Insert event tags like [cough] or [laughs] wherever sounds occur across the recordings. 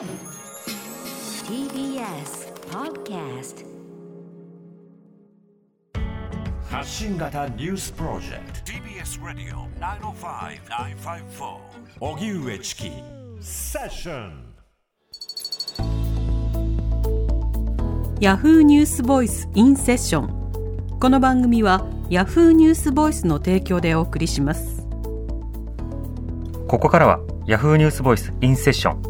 TBS Podcast 発信型ニュースプロジェクト。TBS Radio 905-954荻上チキセッションヤフーニュースボイスインセッションこの番組はヤフーニュースボイスの提供でお送りします。ここからはヤフーニュースボイスインセッション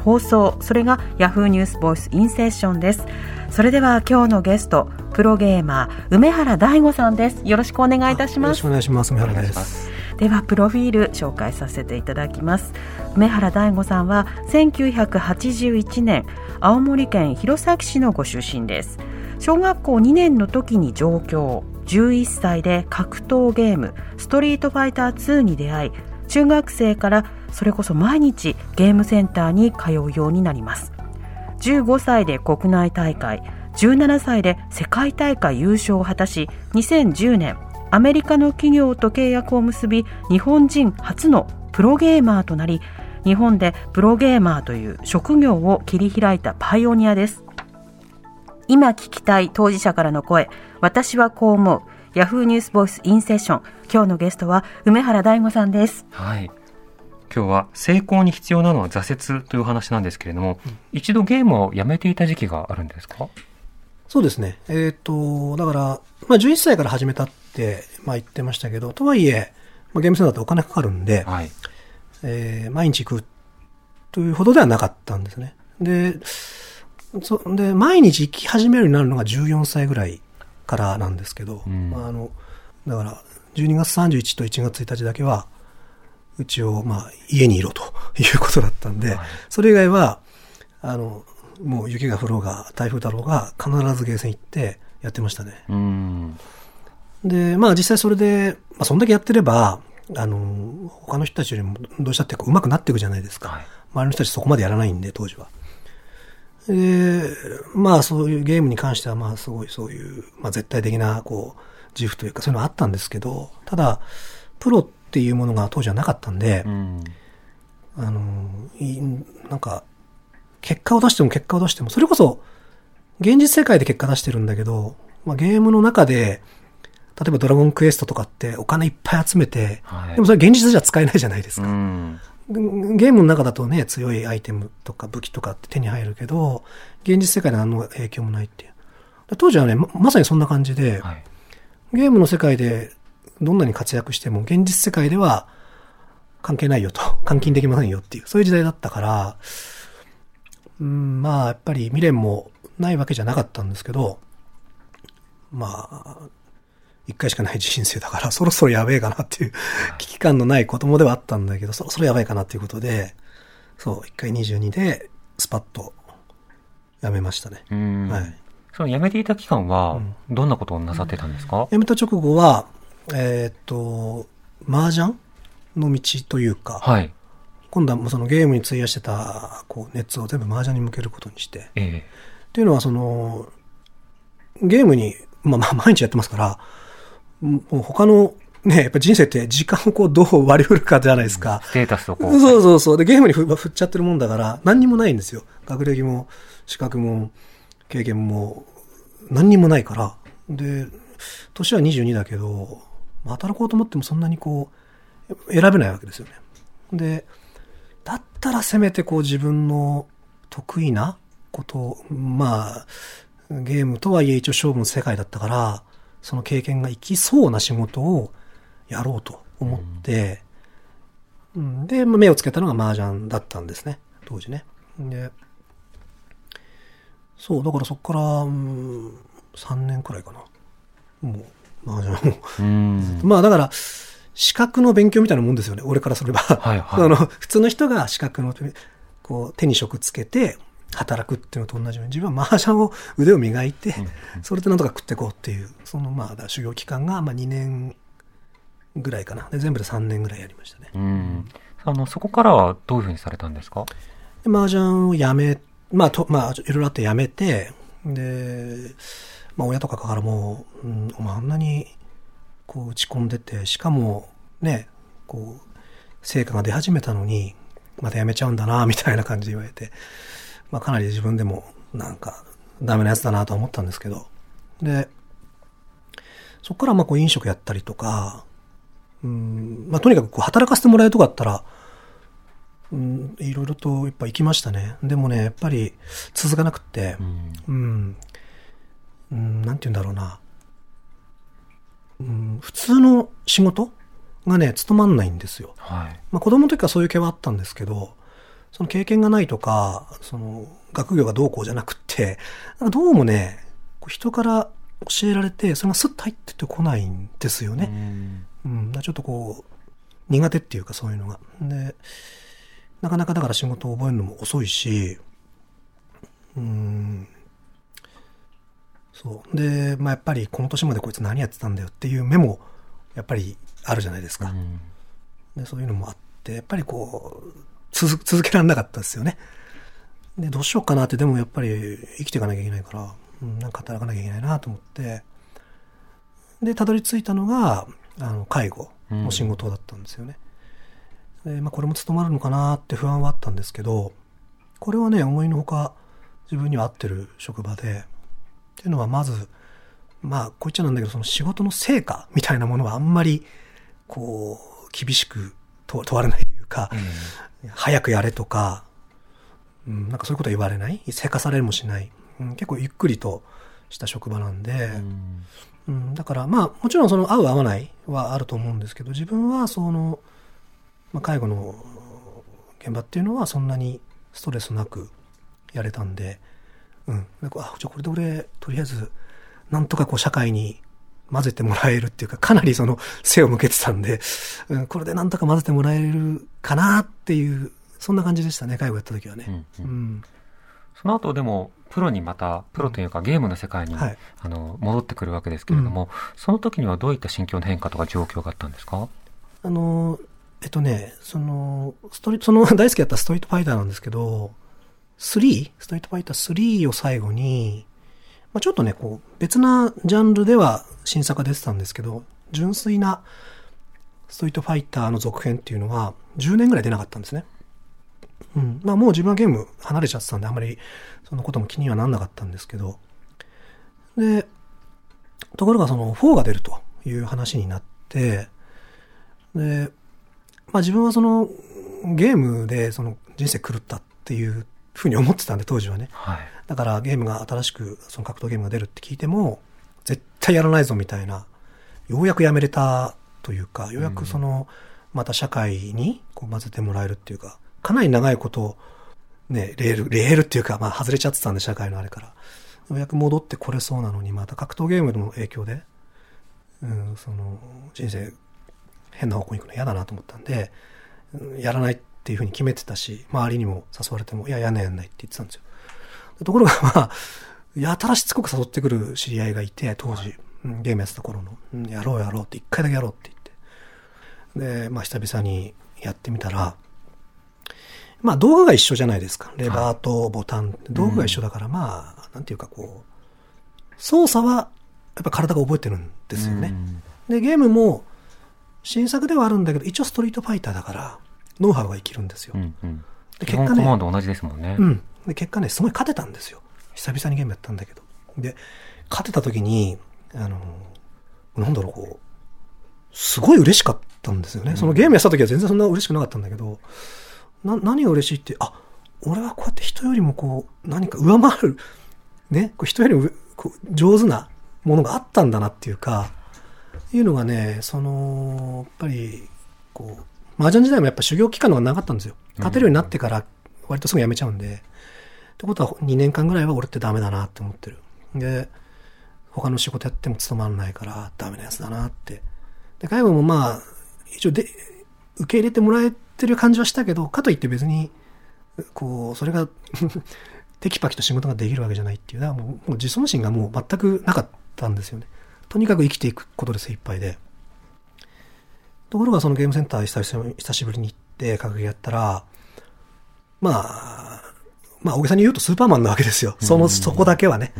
放送。それがヤフーニュースボイスインセッションです。それでは今日のゲストプロゲーマー梅原大吾さんです。よろしくお願いいたしよろしますくお願いします。梅原です。ではプロフィール紹介させていただきます。梅原大吾さんは1981年青森県弘前市のご出身です。小学校2年の時に上京。11歳で格闘ゲームストリートファイター2に出会い中学生からそれこそ毎日ゲームセンターに通うようになります。15歳で国内大会17歳で世界大会優勝を果たし2010年アメリカの企業と契約を結び日本人初のプロゲーマーとなり日本でプロゲーマーという職業を切り開いたパイオニアです。今聞きたい当事者からの声私はこう思う。ヤフーニュースボイスインセッション。今日のゲストは梅原大吾さんです。はい。今日は成功に必要なのは挫折というお話なんですけれども、一度ゲームをやめていた時期があるんですか？そうですね。えっ、と、だから、まあ、11歳から始めたって、まあ、言ってましたけど、とはいえ、まあ、ゲームセンターってお金かかるんで、はいえー毎日行くというほどではなかったんですね。で、そで、毎日行き始めるようになるのが14歳ぐらいからなんですけど、うんまあ、あの、だから、12月31と1月1日だけは、うちを、まあ、家にいろということだったんで、はいそれ以外は、あの、もう雪が降ろうが、台風だろうが、必ずゲーセン行ってやってましたね。で、まあ実際それで、まあそんだけやってれば、あの、他の人たちよりもどうしたってこう上手くなっていくじゃないですか。はい周りの人たちそこまでやらないんで、当時は。で、まあそういうゲームに関してはまあすごいそういう、まあ絶対的なこう、自負というかそういうのはあったんですけど、ただ、プロっていうものが当時はなかったんで、うんあの、いなんか、結果を出しても結果を出しても、それこそ、現実世界で結果出してるんだけど、まあ、ゲームの中で、例えばドラゴンクエストとかってお金いっぱい集めて、はいでもそれ現実じゃ使えないじゃないですうか。んゲームの中だとね、強いアイテムとか武器とかって手に入るけど、現実世界で何の影響もないっていう。当時はね、ままさにそんな感じで、はいゲームの世界でどんなに活躍しても、現実世界では関係ないよと、[laughs] 換金できませんよっていう、そういう時代だったから、うん、まあ、やっぱり未練もないわけじゃなかったんですけど、まあ、一回しかない人生だから、[laughs] そろそろやべえかなっていう、危機感のない子供ではあったんだけど、そろそろやばいかなっていうことで、そう、一回22で、スパッと、やめましたね。うんはい。その辞めていた期間はどんなことをなさってたんですか、辞めた直後は、えーっと、麻雀の道というか、はい今度はもうそのゲームに費やしてたこう熱を全部麻雀に向けることにして。っえていうのはその、ゲームに、まあまあ毎日やってますから、もう他の、ね、やっぱ人生って時間をこうどう割り振るかじゃないですかえ。ステータスをこうそうそうそう。で、ゲームに振振っちゃってるもんだから、何にもないんですよ。学歴も、資格も、経験も、何にもないから。で、年は22だけど、まあ働こうと思ってもそんなにこう、選べないわけですよね。で、だったらせめてこう自分の得意なこと、まあ、ゲームとはいえ一応勝負の世界だったから、その経験が生きそうな仕事をやろうと思って、うんで、目をつけたのが麻雀だったんですね、当時ね。で、そう、だからそこから、うん、3年くらいかな。もう、麻雀を。うんまあだから、資格の勉強みたいなもんですよね、俺からすれば。はいはい [laughs] あの普通の人が資格の、こう、手に職つけて、働くっていうのと同じように、自分は麻雀を、腕を磨いて、それでなんとか食っていこうっていう、そのまあ、修行期間が、まあ2年ぐらいかな。で、全部で3年ぐらいやりましたね。うん。あの、そこからはどういうふうにされたんですか？で、麻雀をやめ、まあ、と、まあ、いろいろあってやめて、で、まあ、親とかからも、うん、お前あんなに、こう、打ち込んでて、しかも、ね、こう、成果が出始めたのに、またやめちゃうんだな、みたいな感じで言われて、まあ、かなり自分でも、なんか、ダメなやつだなとは思ったんですけど、で、そこからまあこう飲食やったりとか、うん、まあとにかくこう働かせてもらえるとこあったら、うん、いろいろとやっぱ行きましたね。でもね、やっぱり続かなくってう、ん。うん、うん、なんて言うんだろうな。うん、普通の仕事がね、務まんないんですよ。はい。まあ子供の時はそういう系はあったんですけど、その経験がないとか、その学業がどうこうじゃなくって、どうもね、人から教えられて、それがスッと入ってってこないんですよね。うんちょっとこう、苦手っていうかそういうのが。で、なかなかだから仕事を覚えるのも遅いし、うん、そう。で、まあやっぱりこの年までこいつ何やってたんだよっていう目も、やっぱりあるじゃないですか。うんでそういうのもあって、やっぱりこう、続続けられなかったですよね。で、どうしようかなって、でもやっぱり生きていかなきゃいけないから、うん、なんか働かなきゃいけないなと思って、で、たどり着いたのが、あの、介護の仕事だったんですよね。で、まあこれも務まるのかなって不安はあったんですけど、これはね、思いのほか自分には合ってる職場で、っていうのはまず、まあ、こっちゃなんだけど、その仕事の成果みたいなものはあんまり、こう、厳しく問問われないというか、早くやれとか、うん、なんかそういうことは言われない。せかされもしない、うん、結構ゆっくりとした職場なんで、うん。うん、だからまあもちろんその合う合わないはあると思うんですけど自分はその、まあ、介護の現場っていうのはそんなにストレスなくやれたんで、うん、なんかあじゃあこれで俺とりあえずなんとかこう社会に混ぜてもらえるっていうかかなりその背を向けてたんで、うん、これでなんとか混ぜてもらえるかなっていうそんな感じでしたね介護やった時はね。うんううん。んその後でも、プロにまた、プロというかゲームの世界に、はい。あの、戻ってくるわけですけれども、その時にはどういった心境の変化とか状況があったんですか？あの、えっとね、その、ストリその大好きだったストリートファイターなんですけど、3? ストリートファイター3を最後に、まあ、ちょっとね、こう、別なジャンルでは新作が出てたんですけど、純粋なストリートファイターの続編っていうのは10年ぐらい出なかったんですね。うん。まあもう自分はゲーム離れちゃってたんで、あんまりそのことも気にはなんなかったんですけど、で、ところがその4が出るという話になって、で、まあ自分はそのゲームでその人生狂ったっていうふうに思ってたんで当時はね。はい。だからゲームが新しくその格闘ゲームが出るって聞いても、絶対やらないぞみたいな、ようやくやめれたというか、ようやくその、また社会にこう混ぜてもらえるっていうか、かなり長いこと、ね、レール、レールっていうか、まあ外れちゃってたんで社会のあれから。ようやく戻ってこれそうなのに、また格闘ゲームの影響で、うん、その、人生、変な方向に行くの嫌だなと思ったんで、うんやらないっていうふうに決めてたし、周りにも誘われても、いや、やんないやんないって言ってたんですよ。ところが、[laughs] まあ、やたらしつこく誘ってくる知り合いがいて、当時、うんゲームやってた頃の、うんやろうやろうって、一回だけやろうって言って。で、まあ、久々にやってみたら、まあ、道具が一緒じゃないですか。レバーとボタン、道具が一緒だから、まあ、なんていうかこう、操作は、やっぱ体が覚えてるんですよね。うんで、ゲームも、新作ではあるんだけど、一応ストリートファイターだから、ノウハウが生きるんですよ。うんうん。で基本コマンド同じですもんね。うん。で、結果ね、すごい勝てたんですよ。久々にゲームやったんだけど。で、勝てた時に、あの、なんだろう、こう、すごい嬉しかったんですよね。そのゲームやった時は全然そんな嬉しくなかったんだけど、な、何が嬉しいって、あ、俺はこうやって人よりもこう、何か上回る、ね、こう人よりもこう上手なものがあったんだなっていうか、いうのがね、その、やっぱり、こう、麻雀時代もやっぱ修行期間のが長かったんですよ。勝てるようになってから割とすぐやめちゃうんで。ってことは2年間ぐらいは俺ってダメだなって思ってる。で、他の仕事やっても務まらないからダメなやつだなって。で、介護もまあ、一応で、受け入れてもらえてる感じはしたけど、かといって別に、こう、それが [laughs] テキパキと仕事ができるわけじゃないっていう、だからもうもう自尊心がもう全くなかったんですよね。とにかく生きていくことで精一杯で。ところがそのゲームセンター久し久しぶりに行って格ゲーやったら、まあ、まあ大げさに言うとスーパーマンなわけですよ。その、そこだけはね。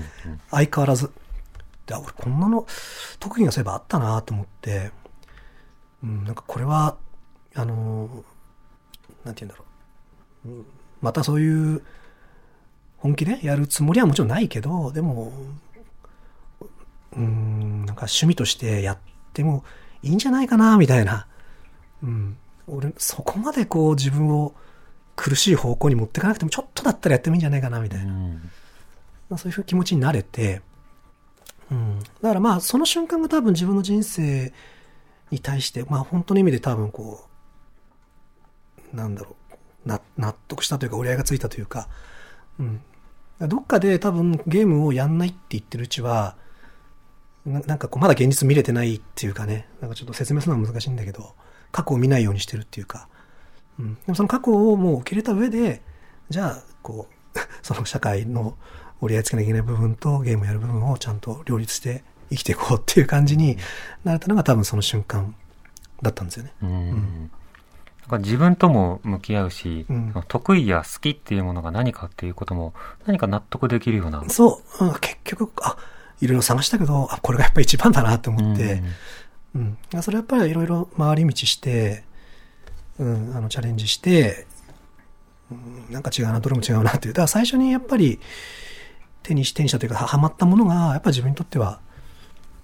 相変わらず。で、あ俺こんなの特技がそういえばあったなと思って、うん、なんかこれは、あのーなんて言うんだろう。うんまたそういう、本気でやるつもりはもちろんないけど、でも、うん、なんか趣味としてやってもいいんじゃないかな、みたいな。うん。俺、そこまでこう自分を苦しい方向に持ってかなくても、ちょっとだったらやってもいいんじゃないかな、みたいな。うんまあ、そういう気持ちになれて、うん。だからまあ、その瞬間が多分自分の人生に対して、まあ本当の意味で多分こう、なんだろう、な納得したというか、折り合いがついたというか、うん。どっかで多分ゲームをやんないって言ってるうちは、ななんかこう、まだ現実見れてないっていうかね、なんかちょっと説明するのは難しいんだけど、過去を見ないようにしてるっていうか、うん。でもその過去をもう受け入れた上で、じゃあ、こう、[laughs] その社会の折り合いつけなきゃいけない部分とゲームをやる部分をちゃんと両立して生きていこうっていう感じになれたのが多分その瞬間だったんですよね。うんなんか自分とも向き合うし、うん得意や好きっていうものが何かっていうことも何か納得できるような。そう、うん結局、あ、いろいろ探したけど、あ、これがやっぱり一番だなと思って、うん。それやっぱりいろいろ回り道して、うん、あの、チャレンジして、うん、なんか違うな、どれも違うなっていう。だから最初にやっぱり手にし、手にしたというか、ははまったものが、やっぱり自分にとっては、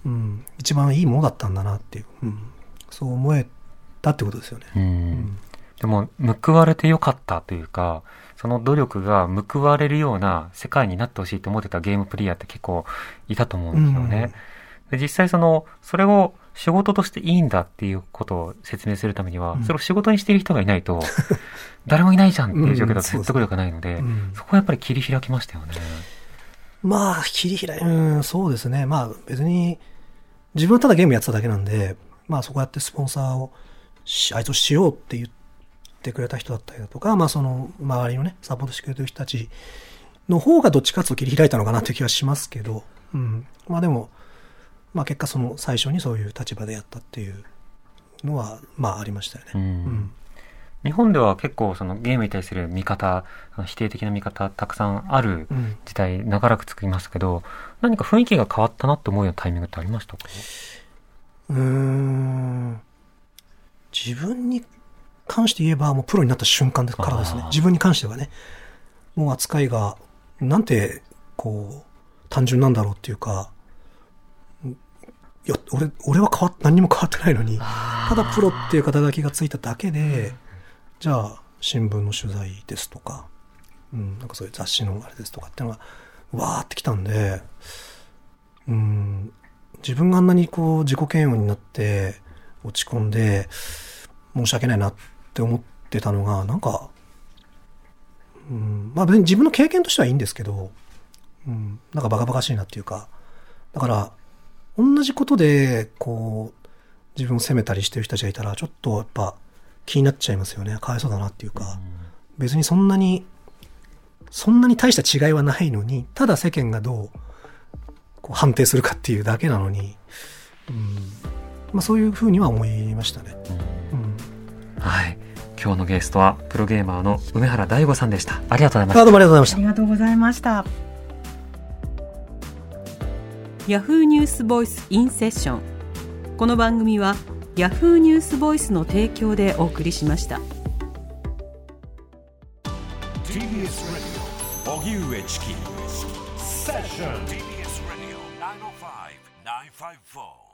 うん、一番いいものだったんだなっていう、うん、そう思えたってことですよね。うんうんでも、報われてよかったというか、その努力が報われるような世界になってほしいと思ってたゲームプレイヤーって結構いたと思うんですよね。で実際その、それを仕事としていいんだっていうことを説明するためには、うんそれを仕事にしている人がいないと、[laughs] 誰もいないじゃんっていう状況だと説得力がないので、うんそこはやっぱり切り開きましたよね。まあ、切り開い、うん、そうですね。まあ、別に、自分はただゲームやってただけなんで、まあ、そこやってスポンサーをし、あいつをしようって言ってくれた人だったりだとか、まあ、その、周りのね、サポートしてくれてる人たちの方がどっちかと切り開いたのかなという気はしますけど、うん。まあ、でも、まあ、結果その、最初にそういう立場でやったっていうのは、まあ、ありましたよね。うんうん。日本では結構そのゲームに対する見方、否定的な見方たくさんあるうん。時代長らく作りましたけど、何か雰囲気が変わったなって思うようなタイミングってありましたか？うーん自分に関して言えば、もうプロになった瞬間ですからですね。自分に関してはね。もう扱いが、なんて、こう、単純なんだろうっていうか、いや、俺、俺は変わっ、何にも変わってないのに、ただプロっていう肩書きがついただけで、じゃあ、新聞の取材ですとか、うん、なんかそういう雑誌のあれですとかっていうのが、わーってきたんで、うん、自分があんなにこう自己嫌悪になって落ち込んで申し訳ないなって思ってたのがなんか、うん、まあ別に自分の経験としてはいいんですけど、うん、なんかバカバカしいなっていうかだから同じことでこう自分を責めたりしてる人たちがいたらちょっとやっぱ気になっちゃいますよねかわいそうだなっていうか、別にそんなにそんなに大した違いはないのにただ世間がどうこう判定するかっていうだけなのに、うんまあ、そういうふうには思いましたね。うん、はい。今日のゲストはプロゲーマーの梅原大吾さんでした。ありがとうございましたあどう。もありがとうございましたあ。りがとうございました。ヤフーニュースボイスインセッションこの番組はヤフーニュースボイスの提供でお送りしました TBS Radio 荻上チキセッション TBS Radio 905 954